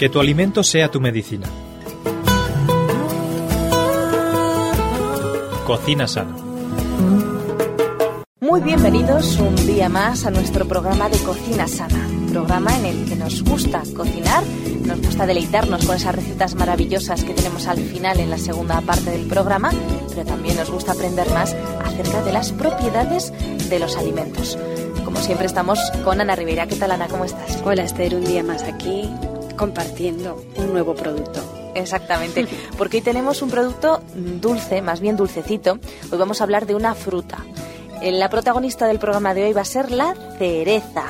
Que tu alimento sea tu medicina. Cocina sana. Muy bienvenidos un día más a nuestro programa de Cocina Sana, programa en el que nos gusta cocinar, nos gusta deleitarnos con esas recetas maravillosas que tenemos al final en la segunda parte del programa, pero también nos gusta aprender más acerca de las propiedades de los alimentos. Como siempre estamos con Ana Rivera. ¿Qué tal Ana? ¿Cómo estás? Hola Esther, un día más aquí compartiendo un nuevo producto. Exactamente, porque hoy tenemos un producto dulce, más bien dulcecito. Hoy vamos a hablar de una fruta. Eh, La protagonista del programa de hoy va a ser la cereza.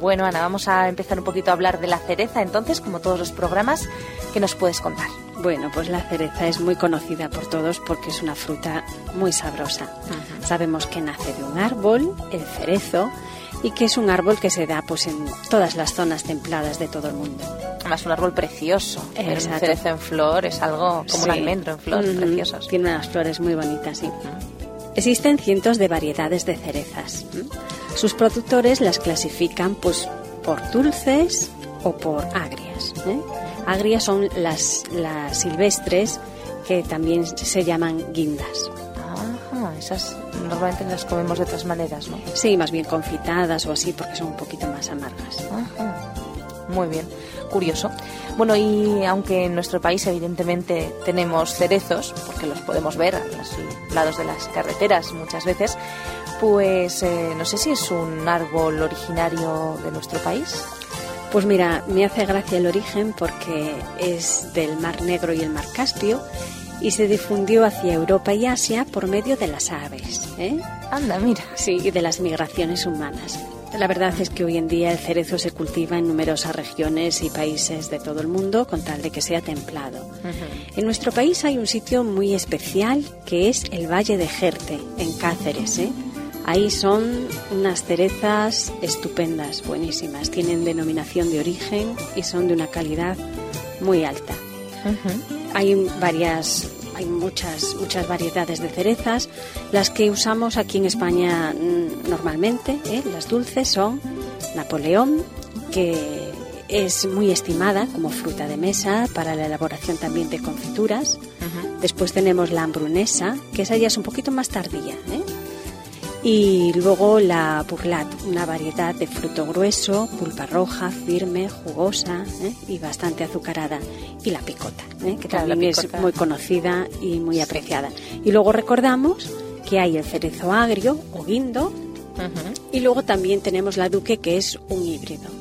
Bueno, Ana, vamos a empezar un poquito a hablar de la cereza, entonces, como todos los programas, ¿qué nos puedes contar? Bueno, pues la cereza es muy conocida por todos porque es una fruta muy sabrosa. Sabemos que nace de un árbol, el cerezo, y que es un árbol que se da pues en todas las zonas templadas de todo el mundo. Además, un árbol precioso. Ver Un cerezo en flor es algo como un Sí. almendro en flor, Ujú. preciosos. Tiene unas flores muy bonitas, sí. Existen cientos de variedades de cerezas. Sus productores las clasifican pues por dulces o por agrias. ¿eh? Agrias son las, las silvestres que también se llaman guindas. Esas normalmente las comemos de otras maneras, ¿no? Sí, más bien confitadas o así porque son un poquito más amargas. Ajá. Muy bien, curioso. Bueno, y aunque en nuestro país evidentemente tenemos cerezos, porque los podemos ver a los lados de las carreteras muchas veces, pues eh, no sé si es un árbol originario de nuestro país. Pues mira, me hace gracia el origen porque es del Mar Negro y el Mar Caspio y se difundió hacia Europa y Asia por medio de las aves. ¿eh? Anda, mira. Sí, y de las migraciones humanas. La verdad es que hoy en día el cerezo se cultiva en numerosas regiones y países de todo el mundo con tal de que sea templado. En nuestro país hay un sitio muy especial que es el Valle de Jerte, en Cáceres. ¿eh? Ahí son unas cerezas estupendas, buenísimas. Tienen denominación de origen y son de una calidad muy alta. Hay varias, hay muchas, muchas variedades de cerezas. Las que usamos aquí en España mm, normalmente, ¿eh? las dulces, son Napoleón, que es muy estimada como fruta de mesa para la elaboración también de confituras. Después tenemos la hambrunesa, que esa ya es un poquito más tardía. ¿eh? Y luego la burlat, una variedad de fruto grueso, pulpa roja, firme, jugosa ¿eh? y bastante azucarada. Y la picota, ¿eh? que Claro, también picota. es muy conocida y muy apreciada. Y luego recordamos que hay el cerezo agrio o guindo y luego también tenemos la duque que es un híbrido.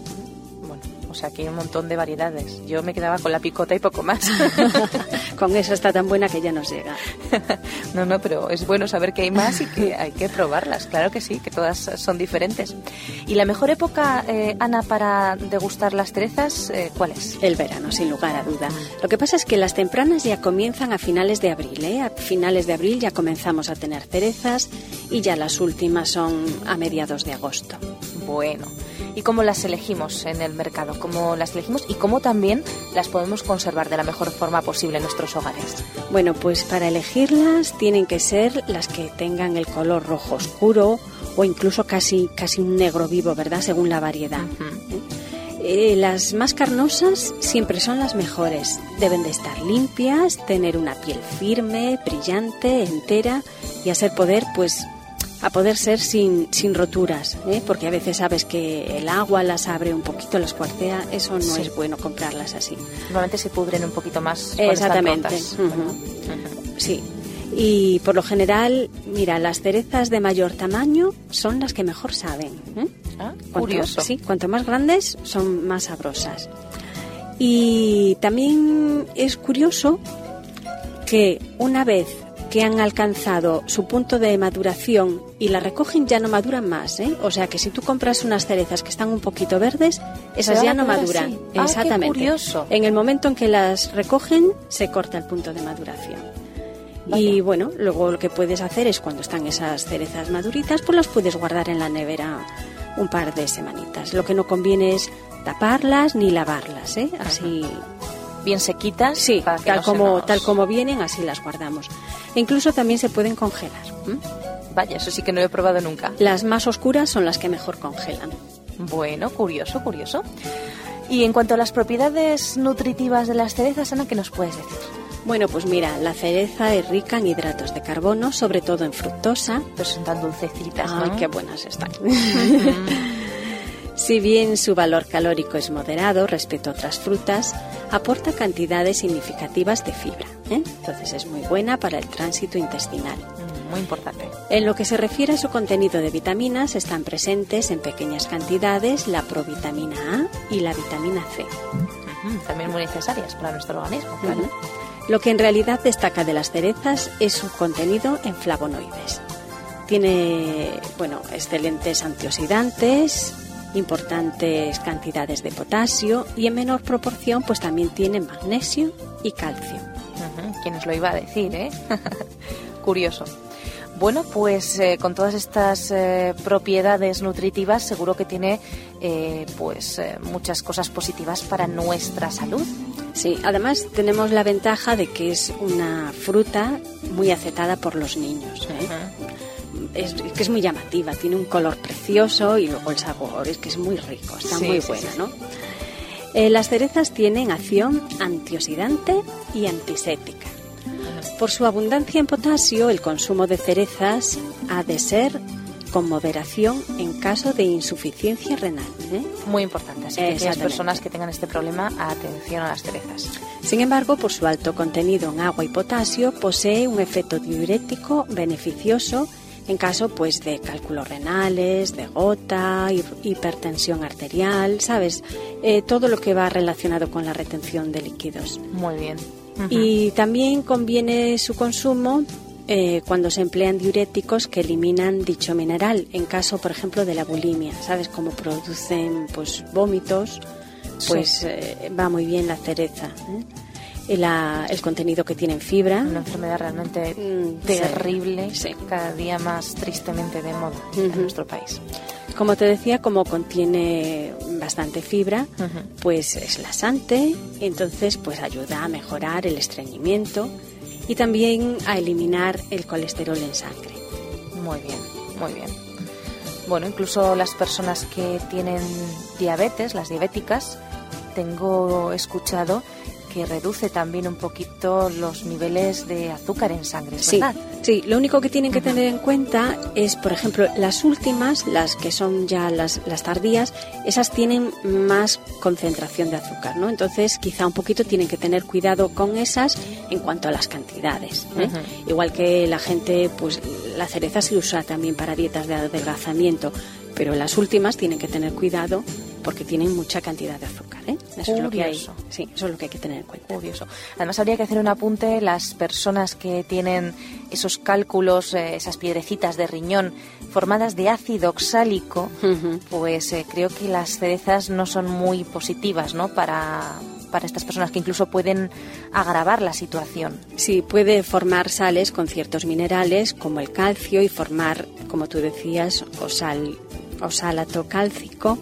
O sea que hay un montón de variedades. Yo me quedaba con la picota y poco más. Con esa está tan buena que ya nos llega. no, no, pero es bueno saber que hay más y que hay que probarlas. Claro que sí, que todas son diferentes. ¿Y la mejor época, eh, Ana, para degustar las cerezas, eh, cuál es? El verano, sin lugar a duda. Lo que pasa es que las tempranas ya comienzan a finales de abril. ¿eh? A finales de abril ya comenzamos a tener cerezas y ya las últimas son a mediados de agosto. Bueno, ¿y cómo las elegimos en el mercado? ¿Cómo las elegimos y cómo también las podemos conservar de la mejor forma posible en nuestros hogares? Bueno, pues para elegirlas tienen que ser las que tengan el color rojo oscuro o incluso casi, casi un negro vivo, ¿verdad? Según la variedad. Eh, las más carnosas siempre son las mejores. Deben de estar limpias, tener una piel firme, brillante, entera y a ser poder, pues, a poder ser sin, sin roturas, ¿eh? porque a veces sabes que el agua las abre un poquito, las cuartea, eso no Sí. es bueno comprarlas así. Normalmente se pudren un poquito más. Exactamente. Bueno. Sí. Y por lo general, mira, las cerezas de mayor tamaño son las que mejor saben. ¿eh? Ah, Cuanto- curioso. Sí, cuanto más grandes son más sabrosas. Y también es curioso que una vez que han alcanzado su punto de maduración y la recogen ya no maduran más, ¿eh? O sea que si tú compras unas cerezas que están un poquito verdes, esas ya no maduran. así. Ah, qué Exactamente. curioso. En el momento en que las recogen, se corta el punto de maduración. Y bueno, luego lo que puedes hacer es cuando están esas cerezas maduritas, pues las puedes guardar en la nevera un par de semanitas. Lo que no conviene es taparlas ni lavarlas, ¿eh? Así Bien sequitas. Sí, para que tal no como, nos- tal como vienen, así las guardamos. E incluso también se pueden congelar. Vaya, eso sí que no lo he probado nunca. Las más oscuras son las que mejor congelan. Bueno, curioso, curioso. Y en cuanto a las propiedades nutritivas de las cerezas, Ana, ¿qué nos puedes decir? Bueno, pues mira, la cereza es rica en hidratos de carbono, sobre todo en fructosa. Pero son tan dulcecitas, Ay, qué buenas están. si bien su valor calórico es moderado respecto a otras frutas, aporta cantidades significativas de fibra. ¿Eh? Entonces es muy buena para el tránsito intestinal. Muy importante. En lo que se refiere a su contenido de vitaminas, están presentes en pequeñas cantidades la provitamina A y la vitamina C. También muy necesarias para nuestro organismo, claro. Lo que en realidad destaca de las cerezas es su contenido en flavonoides. Tiene, bueno, excelentes antioxidantes, importantes cantidades de potasio y en menor proporción pues también tiene magnesio y calcio. ¿Quién os lo iba a decir, eh? Curioso. Bueno, pues eh, con todas estas eh, propiedades nutritivas seguro que tiene eh, pues muchas cosas positivas para nuestra salud. Sí, además tenemos la ventaja de que es una fruta muy aceptada por los niños. Es, que es muy llamativa, tiene un color precioso y luego el sabor es que es muy rico, está muy buena, ¿no? Las cerezas tienen acción antioxidante y antiséptica. Por su abundancia en potasio, el consumo de cerezas ha de ser con moderación en caso de insuficiencia renal. ¿eh? Muy importante, así que las personas que tengan este problema, atención a las cerezas. Sin embargo, por su alto contenido en agua y potasio, posee un efecto diurético beneficioso en caso pues de cálculos renales, de gota, hipertensión arterial, ¿sabes? Eh, todo lo que va relacionado con la retención de líquidos. Muy bien. Y también conviene su consumo eh, cuando se emplean diuréticos que eliminan dicho mineral, en caso, por ejemplo, de la bulimia, ¿sabes? Como producen pues vómitos, pues eh, va muy bien la cereza. ¿eh? El contenido que tiene en fibra. Una enfermedad realmente mm, terrible, cada día más tristemente de moda en nuestro país. Como te decía, como contiene bastante fibra, pues es lasante, entonces pues ayuda a mejorar el estreñimiento y también a eliminar el colesterol en sangre. Muy bien, muy bien. Bueno, incluso las personas que tienen diabetes, las diabéticas, tengo escuchado que reduce también un poquito los niveles de azúcar en sangre, ¿verdad? Sí, lo único que tienen que tener en cuenta es, por ejemplo, las últimas, las que son ya las, las tardías, esas tienen más concentración de azúcar, ¿no? Entonces, quizá un poquito tienen que tener cuidado con esas en cuanto a las cantidades. ¿eh? Igual que la gente, pues la cereza se usa también para dietas de adelgazamiento, pero las últimas tienen que tener cuidado porque tienen mucha cantidad de azúcar. ¿eh? Eso es lo que hay. Sí, eso es lo que hay que tener en cuenta. Curioso. Además, habría que hacer un apunte: las personas que tienen esos cálculos, eh, esas piedrecitas de riñón formadas de ácido oxálico, pues eh, creo que las cerezas no son muy positivas, ¿no? Para para estas personas que incluso pueden agravar la situación. Sí, puede formar sales con ciertos minerales como el calcio y formar, como tú decías, osal, osalato cálcico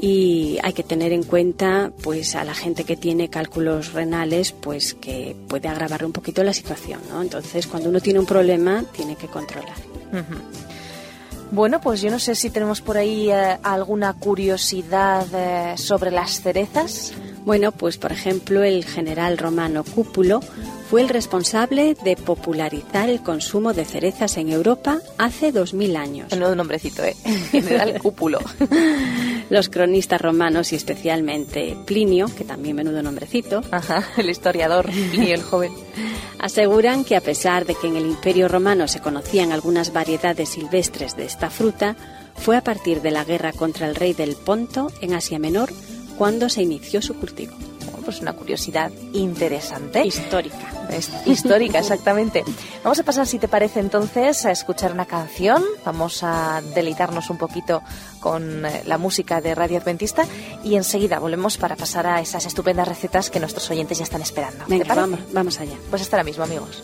y hay que tener en cuenta pues a la gente que tiene cálculos renales pues que puede agravar un poquito la situación ¿no? entonces cuando uno tiene un problema tiene que controlar bueno pues yo no sé si tenemos por ahí eh, alguna curiosidad eh, sobre las cerezas bueno pues por ejemplo el general romano Cúpulo fue el responsable de popularizar el consumo de cerezas en Europa hace 2000 años. Un nombrecito, ¿eh? General Cúpulo. Los cronistas romanos y especialmente Plinio, que también menudo nombrecito. Ajá, el historiador Plinio el joven. Aseguran que a pesar de que en el Imperio Romano se conocían algunas variedades silvestres de esta fruta, fue a partir de la guerra contra el rey del Ponto en Asia Menor cuando se inició su cultivo pues una curiosidad interesante. Histórica. Histórica, exactamente. Vamos a pasar, si te parece entonces, a escuchar una canción. Vamos a deleitarnos un poquito con eh, la música de Radio Adventista y enseguida volvemos para pasar a esas estupendas recetas que nuestros oyentes ya están esperando. Venga, vamos, vamos allá. Pues hasta ahora mismo, amigos.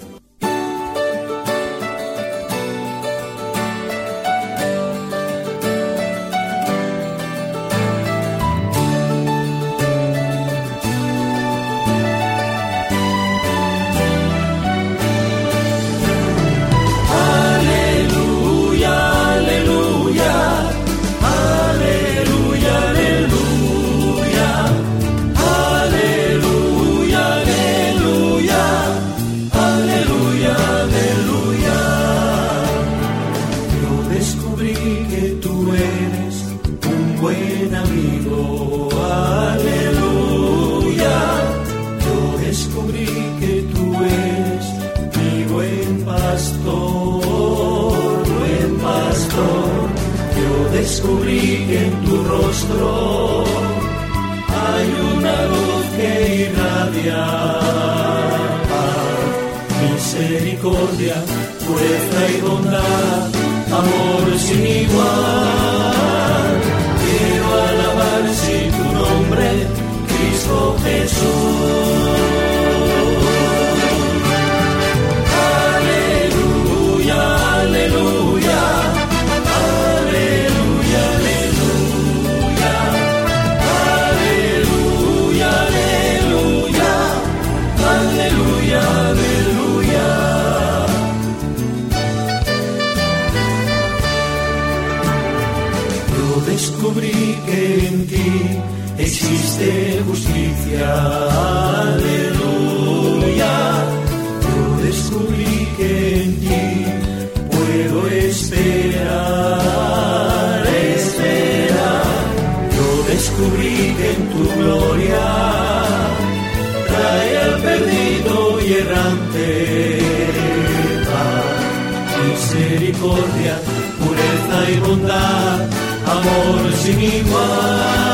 Misericordia, pureza y bondad amor sin igual.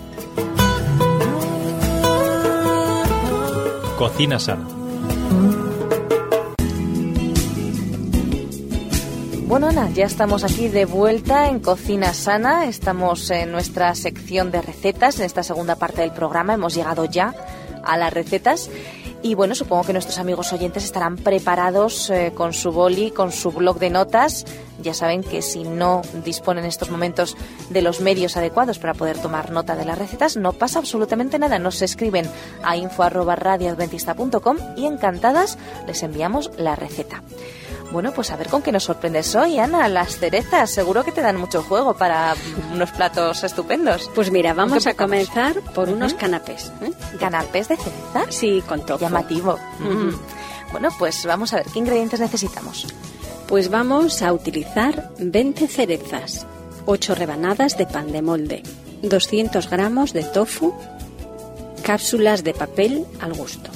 Cocina sana. Bueno, Ana, ya estamos aquí de vuelta en Cocina Sana. Estamos en nuestra sección de recetas. En esta segunda parte del programa hemos llegado ya a las recetas. Y bueno, supongo que nuestros amigos oyentes estarán preparados eh, con su boli, con su blog de notas. Ya saben que si no disponen en estos momentos de los medios adecuados para poder tomar nota de las recetas, no pasa absolutamente nada. Nos escriben a info.radioadventista.com y encantadas les enviamos la receta. Bueno, pues a ver con qué nos sorprendes hoy, Ana. Las cerezas, seguro que te dan mucho juego para unos platos estupendos. Pues mira, vamos a comenzar por unos canapés. ¿eh? ¿Canapés de cereza? Sí, con tofu. Llamativo. Bueno, pues vamos a ver qué ingredientes necesitamos. Pues vamos a utilizar 20 cerezas, 8 rebanadas de pan de molde, 200 gramos de tofu, cápsulas de papel al gusto.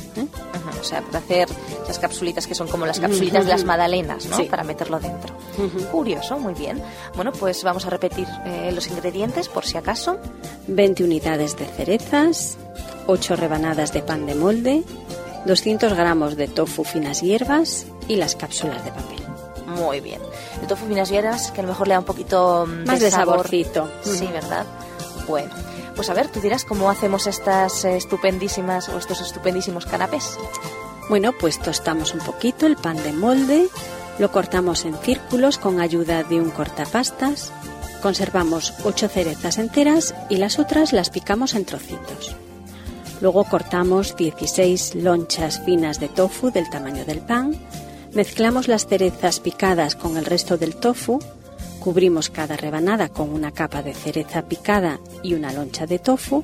O sea, para hacer esas capsulitas que son como las capsulitas de las magdalenas, ¿no? Sí. Para meterlo dentro. Curioso, muy bien. Bueno, pues vamos a repetir eh, los ingredientes por si acaso. 20 unidades de cerezas, 8 rebanadas de pan de molde, 200 gramos de tofu finas hierbas y las cápsulas de papel. Muy bien. El tofu finas hierbas, que a lo mejor le da un poquito mm, Más de sabor. saborcito. Sí. ¿verdad? Bueno, pues a ver, tú dirás cómo hacemos estas estupendísimas o estos estupendísimos canapés. Bueno, pues tostamos un poquito el pan de molde, lo cortamos en círculos con ayuda de un cortapastas, conservamos 8 cerezas enteras y las otras las picamos en trocitos. Luego cortamos 16 lonchas finas de tofu del tamaño del pan, mezclamos las cerezas picadas con el resto del tofu, cubrimos cada rebanada con una capa de cereza picada y una loncha de tofu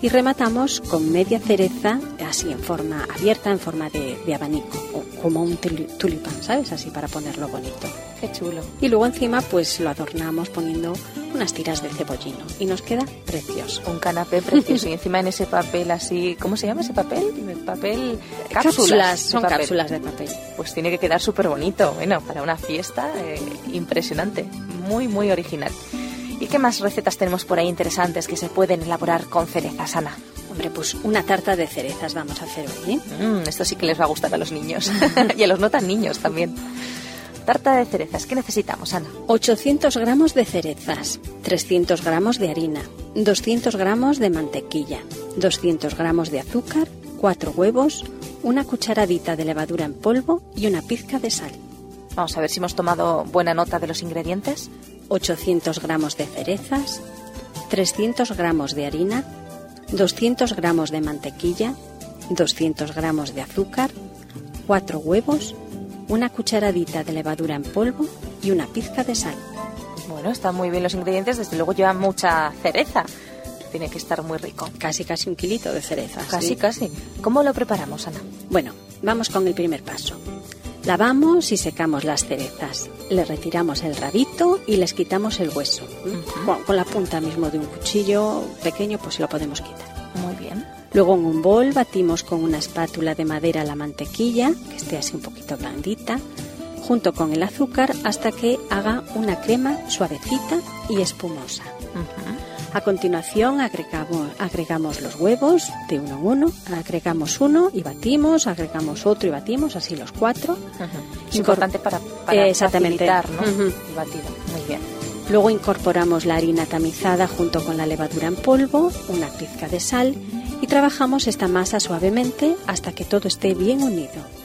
y rematamos con media cereza así en forma abierta, en forma de, de abanico, o como un tuli- tulipán, ¿sabes? Así para ponerlo bonito. Qué chulo. Y luego encima pues lo adornamos poniendo unas tiras de cebollino y nos queda precioso. Un canapé precioso y encima en ese papel así, ¿cómo se llama ese papel? Papel cápsulas, de son papel. cápsulas de papel. Pues tiene que quedar súper bonito. Bueno, para una fiesta eh, impresionante, muy muy original. ¿Y qué más recetas tenemos por ahí interesantes que se pueden elaborar con cerezas, Ana? Hombre, pues una tarta de cerezas vamos a hacer hoy, ¿eh? Mm, esto sí que les va a gustar a los niños y a los no tan niños también. Tarta de cerezas, ¿qué necesitamos, Ana? 800 gramos de cerezas, 300 gramos de harina, 200 gramos de mantequilla, 200 gramos de azúcar, 4 huevos, una cucharadita de levadura en polvo y una pizca de sal. Vamos a ver si hemos tomado buena nota de los ingredientes. 800 gramos de cerezas, 300 gramos de harina, 200 gramos de mantequilla, 200 gramos de azúcar, 4 huevos, una cucharadita de levadura en polvo y una pizca de sal. Bueno, están muy bien los ingredientes, desde luego llevan mucha cereza. Tiene que estar muy rico. Casi casi un kilito de cerezas. Casi, ¿sí? casi. ¿Cómo lo preparamos, Ana? Bueno, vamos con el primer paso. Lavamos y secamos las cerezas. Le retiramos el rabito y les quitamos el hueso. ¿m? Con- con la punta mismo de un cuchillo pequeño, pues lo podemos quitar. Muy bien. Luego en un bol batimos con una espátula de madera la mantequilla, que esté así un poquito blandita, junto con el azúcar hasta que haga una crema suavecita y espumosa. A continuación agregamos, agregamos los huevos de uno en uno, agregamos uno y batimos, agregamos otro y batimos, así los cuatro. Es importante para, para Exactamente. facilitar ¿no? Ujú. el batido. Muy bien. Luego incorporamos la harina tamizada junto con la levadura en polvo, una pizca de sal y trabajamos esta masa suavemente hasta que todo esté bien unido.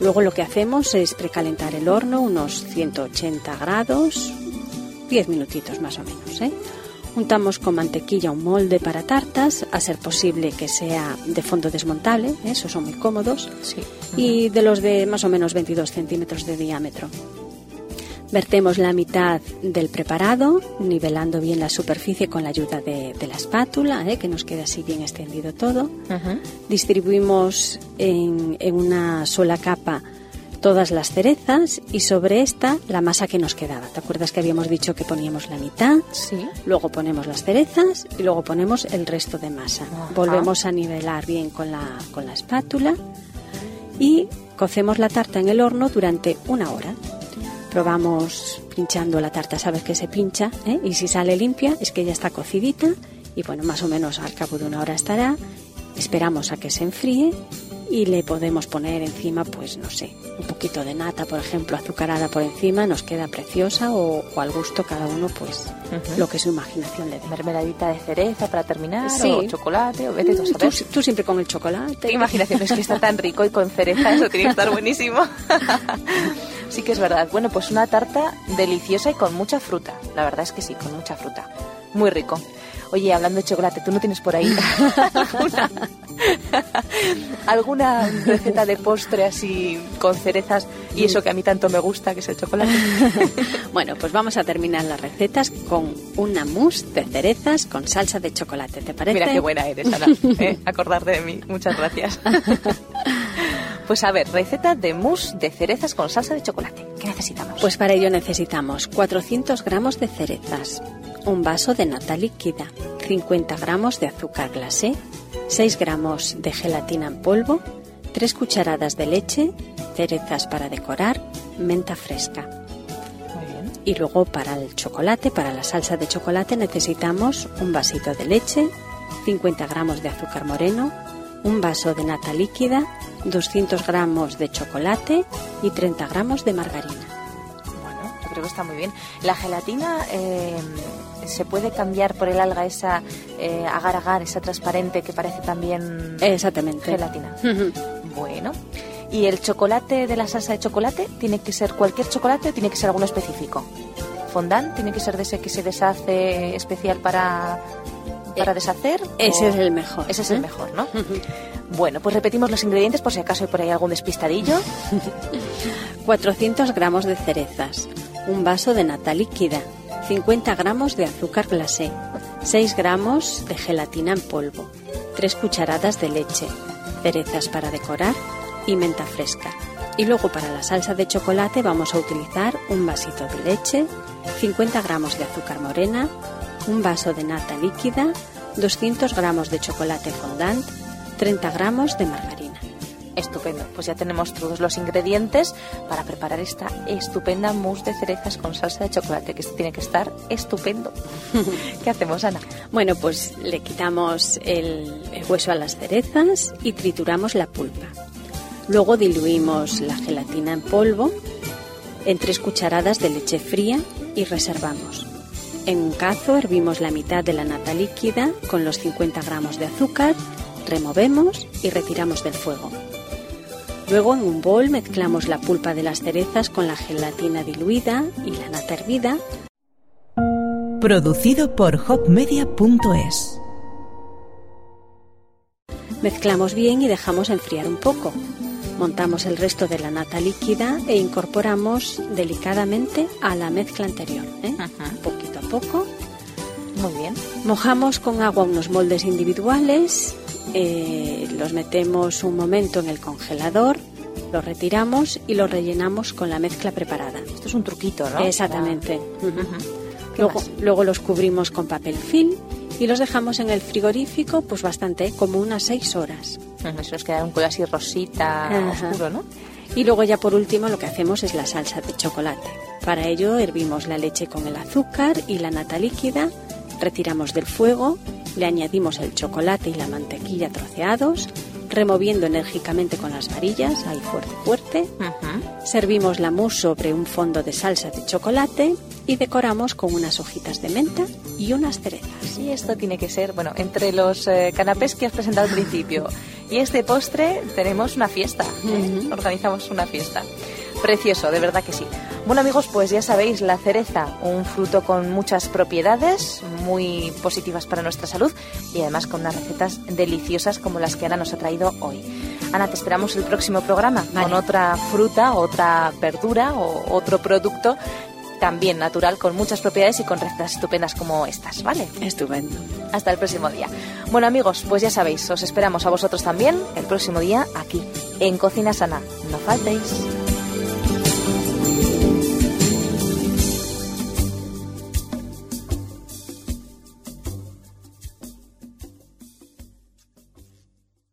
Luego lo que hacemos es precalentar el horno unos 180 grados, 10 minutitos más o menos. ¿eh? Untamos con mantequilla un molde para tartas, a ser posible que sea de fondo desmontable, ¿eh? esos son muy cómodos, Sí. y de los de más o menos 22 centímetros de diámetro. Vertemos la mitad del preparado, nivelando bien la superficie con la ayuda de, de la espátula, ¿eh? que nos quede así bien extendido todo. Distribuimos en, en una sola capa todas las cerezas y sobre esta la masa que nos quedaba. ¿Te acuerdas que habíamos dicho que poníamos la mitad? Sí. Luego ponemos las cerezas y luego ponemos el resto de masa. Ajá. Volvemos a nivelar bien con la, con la espátula y cocemos la tarta en el horno durante una hora. Probamos pinchando la tarta, sabes que se pincha, ¿eh? y si sale limpia es que ya está cocidita y bueno, más o menos al cabo de una hora estará. Esperamos a que se enfríe y le podemos poner encima, pues no sé, un poquito de nata, por ejemplo, azucarada por encima, nos queda preciosa o, o al gusto cada uno, pues lo que su imaginación le dé. Mermeladita de cereza para terminar, Sí. o chocolate, o vete tú a Tú, tú siempre con el chocolate. Qué imaginación, es que está tan rico y con cereza, eso tiene que estar buenísimo. sí que es verdad. Bueno, pues una tarta deliciosa y con mucha fruta. La verdad es que sí, con mucha fruta. Muy rico. Oye, hablando de chocolate, ¿tú no tienes por ahí alguna, alguna receta de postre así con cerezas y eso que a mí tanto me gusta, que es el chocolate? Bueno, pues vamos a terminar las recetas con una mousse de cerezas con salsa de chocolate, ¿te parece? Mira qué buena eres, Ana. ¿eh? Acordarte de mí. Muchas gracias. Pues a ver, receta de mousse de cerezas con salsa de chocolate. ¿Qué necesitamos? Pues para ello necesitamos 400 gramos de cerezas, un vaso de nata líquida, 50 gramos de azúcar glacé, 6 gramos de gelatina en polvo, 3 cucharadas de leche, cerezas para decorar, menta fresca. Muy bien. Y luego para el chocolate, para la salsa de chocolate necesitamos un vasito de leche, 50 gramos de azúcar moreno, un vaso de nata líquida, 200 gramos de chocolate y 30 gramos de margarina. Bueno, yo creo que está muy bien. La gelatina eh, se puede cambiar por el alga esa eh, agar agar, esa transparente que parece también Exactamente. gelatina. Bueno. ¿Y el chocolate de la salsa de chocolate tiene que ser cualquier chocolate o tiene que ser alguno específico? ¿Fondant tiene que ser de ese que se deshace especial para, para Eh, deshacer? Ese o- es el mejor. Ese es el ¿eh? mejor, ¿no? Bueno, pues repetimos los ingredientes por si acaso hay por ahí algún despistadillo. 400 gramos de cerezas, un vaso de nata líquida, 50 gramos de azúcar glacé, 6 gramos de gelatina en polvo, 3 cucharadas de leche, cerezas para decorar y menta fresca. Y luego para la salsa de chocolate vamos a utilizar un vasito de leche, 50 gramos de azúcar morena, un vaso de nata líquida, 200 gramos de chocolate fondant, 30 gramos de margarina. Estupendo, pues ya tenemos todos los ingredientes para preparar esta estupenda mousse de cerezas con salsa de chocolate, que tiene que estar estupendo. ¿Qué hacemos, Ana? Bueno, pues le quitamos el, el hueso a las cerezas y trituramos la pulpa. Luego diluimos la gelatina en polvo en tres cucharadas de leche fría y reservamos. En un cazo hervimos la mitad de la nata líquida con los 50 gramos de azúcar, removemos y retiramos del fuego. Luego en un bol mezclamos la pulpa de las cerezas con la gelatina diluida y la nata hervida. Producido por hopmedia.es. Mezclamos bien y dejamos enfriar un poco. Montamos el resto de la nata líquida e incorporamos delicadamente a la mezcla anterior, ¿eh? poquito a poco. Muy bien. Mojamos con agua unos moldes individuales, eh, los metemos un momento en el congelador, los retiramos y los rellenamos con la mezcla preparada. Esto es un truquito, ¿no? Exactamente. Ujú. ¿Qué Luego, más? luego los cubrimos con papel film y los dejamos en el frigorífico pues bastante, como unas seis horas. Ujú, Eso nos queda un color así rosita, Ajá. oscuro, ¿no? Y luego ya por último lo que hacemos es la salsa de chocolate. Para ello hervimos la leche con el azúcar y la nata líquida, retiramos del fuego, le añadimos el chocolate y la mantequilla troceados, removiendo enérgicamente con las varillas, ahí fuerte fuerte. Servimos la mousse sobre un fondo de salsa de chocolate y decoramos con unas hojitas de menta y unas cerezas. Sí, esto tiene que ser, bueno, entre los eh, canapés que has presentado al principio y este postre tenemos una fiesta. ¿eh? Organizamos una fiesta. Precioso, de verdad que sí. Bueno amigos, pues ya sabéis, la cereza, un fruto con muchas propiedades muy positivas para nuestra salud y además con unas recetas deliciosas como las que Ana nos ha traído hoy. Ana, te esperamos el próximo programa Vale. con otra fruta, otra verdura o otro producto también natural con muchas propiedades y con recetas estupendas como estas, ¿vale? Estupendo. Hasta el próximo día. Bueno amigos, pues ya sabéis, os esperamos a vosotros también el próximo día aquí, en Cocina Sana. No faltéis.